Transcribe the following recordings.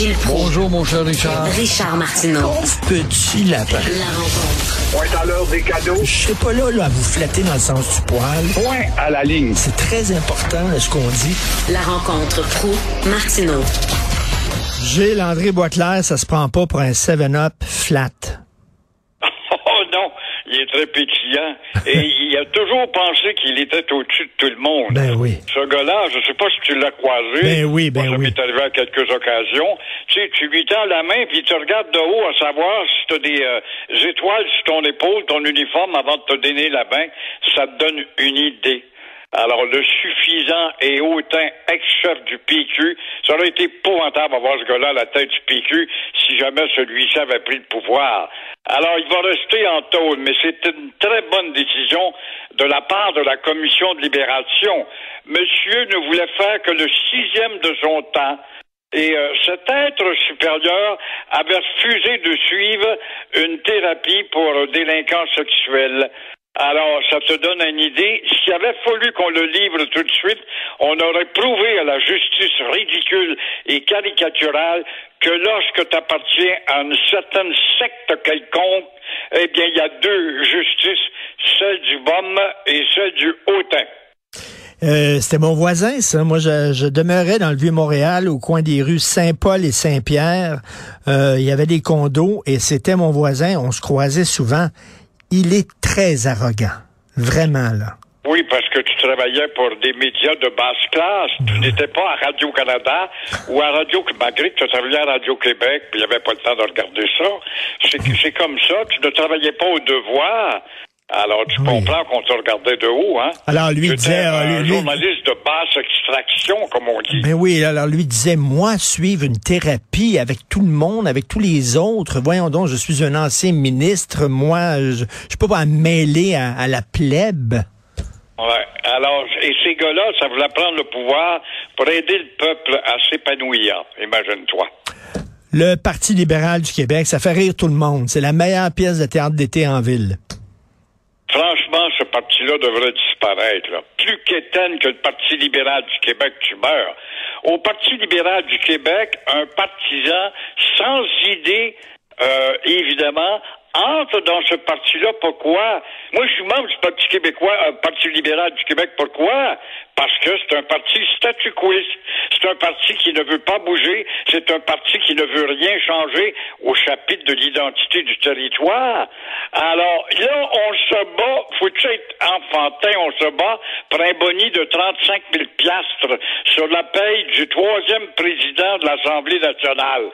Gilles Proulx. Bonjour, mon cher Richard. Richard Martineau. Petit lapin. La rencontre. Point à l'heure des cadeaux. Je serai pas là, là, à vous flatter dans le sens du poil. Point à la ligne. C'est très important, ce qu'on dit. La rencontre pro martineau Gilles André Boisclair, ça se prend pas pour un 7-up flat. Il est très pétillant. Et il a toujours pensé qu'il était au-dessus de tout le monde. Ben oui. Ce gars-là, je sais pas si tu l'as croisé. Ben oui, ben Moi, ça oui. m'est arrivé à quelques occasions. Tu sais, tu lui tends la main, puis il te regarde de haut à savoir si tu as des euh, étoiles sur ton épaule, ton uniforme, avant de te donner la main. Ça te donne une idée. Alors, le suffisant et hautain ex-chef du PQ, ça aurait été épouvantable d'avoir ce gars-là à la tête du PQ si jamais celui-ci avait pris le pouvoir. Alors, il va rester en tôle, mais c'est une très bonne décision de la part de la commission de libération. Monsieur ne voulait faire que le sixième de son temps. Et euh, cet être supérieur avait refusé de suivre une thérapie pour délinquants sexuels. Alors, ça te donne une idée. S'il avait fallu qu'on le livre tout de suite, on aurait prouvé à la justice ridicule et caricaturale que lorsque tu appartiens à une certaine secte quelconque, eh bien, il y a deux justices, celle du BOM et celle du hautain. Euh, C'était mon voisin, ça. Moi, je, demeurais dans le Vieux-Montréal, au coin des rues Saint-Paul et Saint-Pierre. Euh, il y avait des condos et c'était mon voisin. On se croisait souvent. Il est très arrogant. Vraiment, là. Oui, parce que tu travaillais pour des médias de basse classe. Tu n'étais pas à Radio-Canada ou à Radio... Malgré que tu travaillais à Radio-Québec, puis il n'y avait pas le temps de regarder ça. C'est c'est comme ça. Tu ne travaillais pas au devoir. Alors, tu Oui. comprends qu'on te regardait de haut, hein? Alors, lui disait, euh, un lui- journaliste de basse extraction, comme on dit. Ben oui, alors lui disait, moi, suivre une thérapie avec tout le monde, avec tous les autres. Voyons donc, je suis un ancien ministre. Moi, je ne suis pas mêler à, à la plèbe. Ouais. Alors, et ces gars-là, ça voulait prendre le pouvoir pour aider le peuple à s'épanouir. Imagine-toi. Le Parti libéral du Québec, ça fait rire tout le monde. C'est la meilleure pièce de théâtre d'été en ville. Parti-là devrait disparaître. là. Plus qu'éteindre que le Parti libéral du Québec, tu meurs. Au Parti libéral du Québec, un partisan sans idée, euh, évidemment, entre dans ce parti-là. Pourquoi? Moi, je suis membre du Parti québécois, euh, Parti libéral du Québec. Pourquoi? Parce que c'est un parti statu quoiste. C'est un parti qui ne veut pas bouger. C'est un parti qui ne veut rien changer au chapitre de l'identité du territoire. Alors, là, on se bat, faut-tu être enfantin, on se bat pour un boni de 35 000 piastres sur la paye du troisième président de l'Assemblée nationale.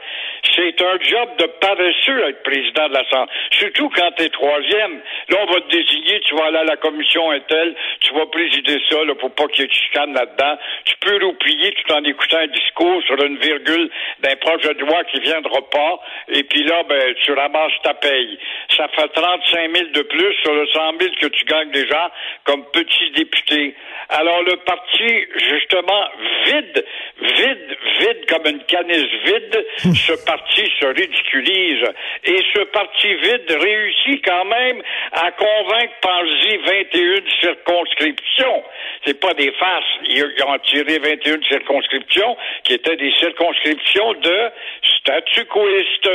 C'est un job de paresseux être président de l'Assemblée. Surtout quand t'es troisième. Là, on va te désigner, tu vas aller à la commission Intel, tu vas présider ça, là, pour pas qu'il y ait chicane là-dedans. Tu peux roupiller tout en écoutant un discours sur une virgule d'un projet de loi qui viendra pas, et puis là, ben, tu ramasses ta paye. Ça fait 35 000 de plus sur le 100 000 que tu gagnes déjà comme petit député. Alors, le parti, justement, vide, vide, vide comme une canisse vide, ce parti se ridiculise. Et ce parti vide réussit quand même à convaincre, pense-y, 21 circonscriptions. C'est pas des farces. Ils ils ont tiré 21 circonscriptions qui étaient des circonscriptions de statu quoiste.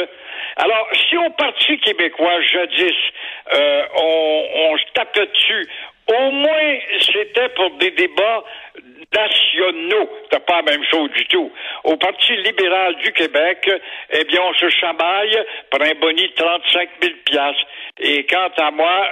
Alors, si au Parti québécois, jadis, euh, on, se tapait dessus, au moins, c'était pour des débats nationaux. C'est pas la même chose du tout. Au Parti libéral du Québec, eh bien, on se chamaille pour un boni de 35 000 piastres. Et quant à moi,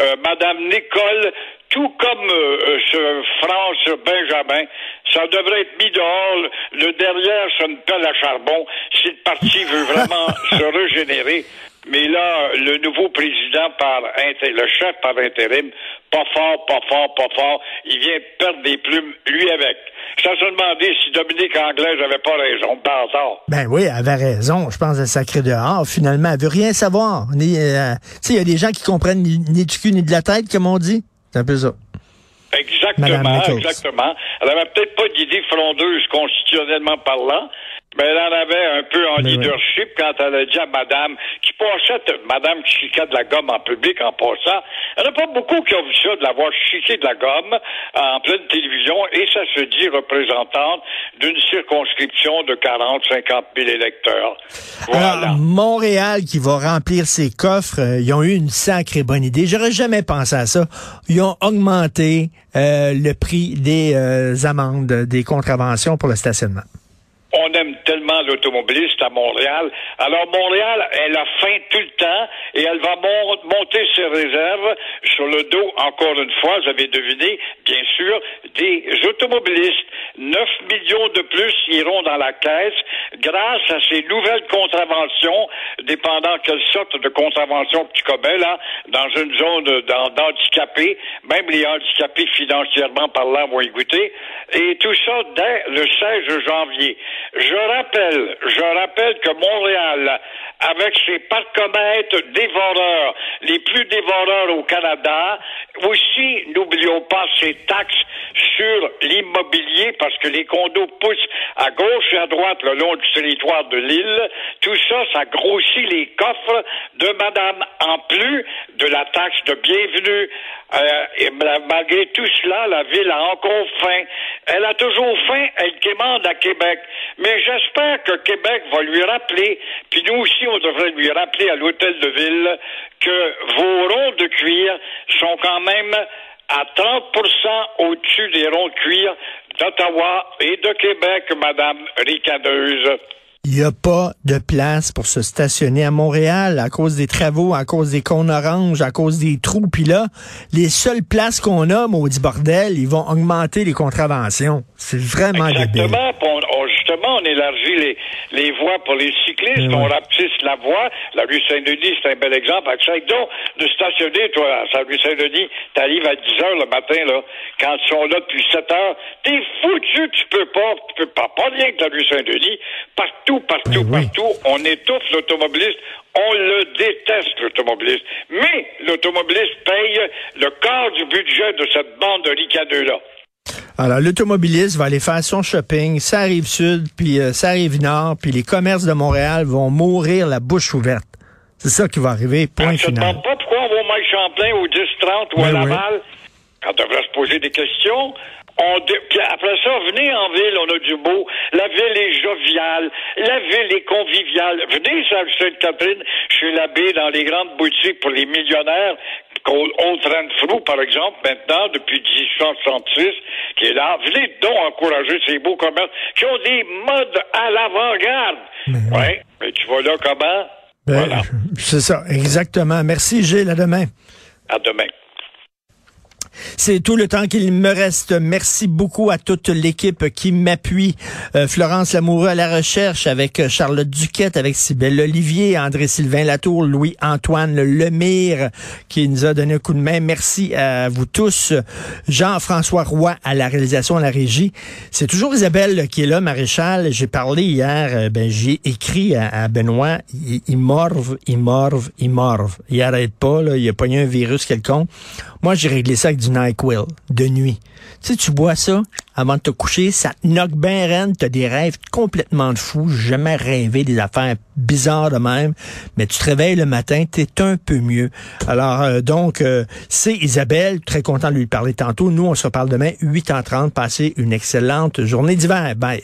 euh, Madame Nicole, tout comme euh, euh, ce France Benjamin, ça devrait être mis dehors. Le derrière, c'est une pelle à charbon. Si le parti veut vraiment se régénérer, Mais là, le nouveau président par inté- le chef par intérim, pas fort, pas fort, pas fort. Il vient perdre des plumes, lui avec. Je t'ai demandé si Dominique Anglais n'avait pas raison, par hasard. Ben oui, elle avait raison. Je pense à sacré dehors. Finalement, elle veut rien savoir. Euh, tu sais, il y a des gens qui comprennent ni, ni du cul ni de la tête, comme on dit. C'est un peu ça. Exactement, exactement. Elle avait peut-être pas d'idée frondeuse constitutionnellement parlant, mais elle en avait un peu en Mais oui. leadership quand elle a dit à madame, qui passait, madame qui chiquait de la gomme en public en passant. Il n'y en a pas beaucoup qui ont vu ça, de l'avoir chiqué de la gomme en pleine télévision, et ça se dit représentante d'une circonscription de 40, 50 000 électeurs. Voilà. Alors, Montréal qui va remplir ses coffres, euh, ils ont eu une sacrée bonne idée. J'aurais jamais pensé à ça. Ils ont augmenté euh, le prix des euh, amendes, des contraventions pour le stationnement. on aime tellement l'automobiliste à Montréal. Alors Montréal, elle a faim tout le temps et elle va mon- monter ses réserves sur le dos, encore une fois, vous avez deviné, bien sûr, des automobilistes. 9 millions de plus iront dans la caisse grâce à ces nouvelles contraventions, dépendant quelle sorte de contravention tu commets, là, dans une zone d'handicapés, même les handicapés financièrement parlant vont y goûter, et tout ça dès le 16 janvier. Je rappelle, je rappelle que Montréal, avec ses parcomètres dévoreurs, les plus dévoreurs au Canada, aussi, n'oublions pas ses taxes sur l'immobilier, parce que les condos poussent à gauche et à droite le long du territoire de l'île. Tout ça, ça grossit les coffres de Madame, en plus de la taxe de bienvenue. Euh, et ma- malgré tout cela, la ville a encore faim. Elle a toujours faim, elle quémande à Québec. Mais j'espère que Québec va lui rappeler, puis nous aussi, on devrait lui rappeler à l'hôtel de ville que vos ronds de cuir sont quand même à 30% au-dessus des ronds de cuir d'Ottawa et de Québec, Madame Ricadeuse. Il n'y a pas de place pour se stationner à Montréal à cause des travaux, à cause des cônes oranges, à cause des trous. Puis là, les seules places qu'on a, maudit bordel, ils vont augmenter les contraventions. C'est vraiment débile. Exactement. Puis on- justement, on élargit les, les voies pour les cyclistes, Mais on rapetisse la voie. La rue Saint-Denis, c'est un bel exemple. Donc de stationner, toi, à la rue Saint-Denis. T'arrives à 10 heures le matin, là, quand ils sont là depuis 7 heures. T'es foutu, tu peux pas, tu peux pas, pas rien que la rue Saint-Denis. Partout, partout, oui. partout, on étouffe l'automobiliste. On le déteste, l'automobiliste. Mais l'automobiliste paye le quart du budget de cette bande de ricadeux-là. Alors, l'automobiliste va aller faire son shopping, ça arrive sud, puis euh, ça arrive nord, puis les commerces de Montréal vont mourir la bouche ouverte. C'est ça qui va arriver, point final. demande pas pourquoi on va au Mike Champlain au 10-30 ou à oui. Laval, quand on devrait se poser des questions. On puis après ça, venez en ville, on a du beau. La ville est joviale. La ville est conviviale. Venez sur Sainte-Catherine, chez l'abbé, dans les grandes boutiques pour les millionnaires. Old Renfrew, par exemple, maintenant, depuis 1866, qui est là. Venez donc encourager ces beaux commerces qui ont des modes à l'avant-garde. Ouais, mais tu vois là comment? Ben, Voilà. C'est ça, exactement. Merci, Gilles. À demain. À demain. C'est tout le temps qu'il me reste. Merci beaucoup à toute l'équipe qui m'appuie. Euh, Florence Lamoureux à la recherche avec euh, Charlotte Duquette, avec Sybelle Olivier, André-Sylvain Latour, Louis-Antoine Lemire qui nous a donné un coup de main. Merci à vous tous. Jean-François Roy à la réalisation, à la régie. C'est toujours Isabelle qui est là, maréchal. J'ai parlé hier, euh, ben, j'ai écrit à, Benoît, il, morve, il morve, il morve. Il arrête pas, là, il a pogné un virus quelconque. Moi, j'ai réglé ça avec du NyQuil, de nuit. Tu sais, tu bois ça avant de te coucher, ça te knock bien reine, t'as des rêves complètement de fou. Jamais rêvé des affaires bizarres de même, mais tu te réveilles le matin, t'es un peu mieux. Alors, euh, donc, euh, c'est Isabelle, très content de lui parler tantôt. Nous, on se reparle demain, 8h30. Passez une excellente journée d'hiver. Bye.